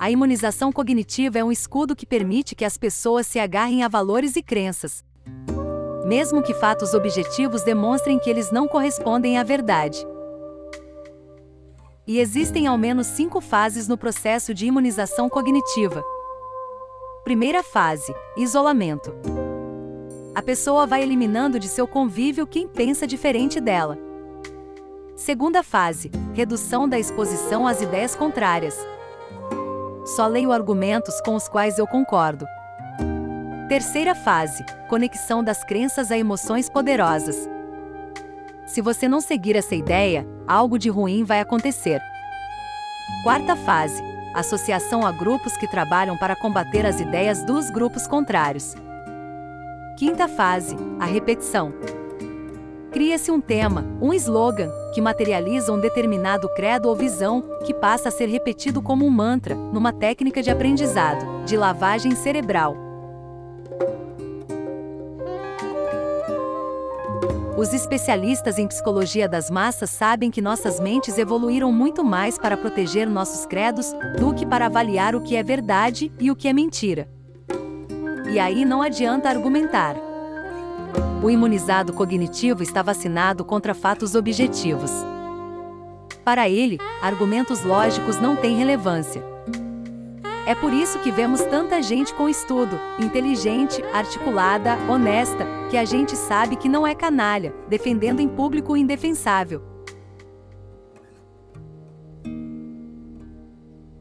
A imunização cognitiva é um escudo que permite que as pessoas se agarrem a valores e crenças. Mesmo que fatos objetivos demonstrem que eles não correspondem à verdade. E existem ao menos cinco fases no processo de imunização cognitiva. Primeira fase: isolamento. A pessoa vai eliminando de seu convívio quem pensa diferente dela. Segunda fase: redução da exposição às ideias contrárias. Só leio argumentos com os quais eu concordo. Terceira fase: conexão das crenças a emoções poderosas. Se você não seguir essa ideia, algo de ruim vai acontecer. Quarta fase: associação a grupos que trabalham para combater as ideias dos grupos contrários. Quinta fase: a repetição. Cria-se um tema, um slogan, que materializa um determinado credo ou visão, que passa a ser repetido como um mantra, numa técnica de aprendizado, de lavagem cerebral. Os especialistas em psicologia das massas sabem que nossas mentes evoluíram muito mais para proteger nossos credos do que para avaliar o que é verdade e o que é mentira. E aí não adianta argumentar. O imunizado cognitivo está vacinado contra fatos objetivos. Para ele, argumentos lógicos não têm relevância. É por isso que vemos tanta gente com estudo, inteligente, articulada, honesta, que a gente sabe que não é canalha, defendendo em público o indefensável.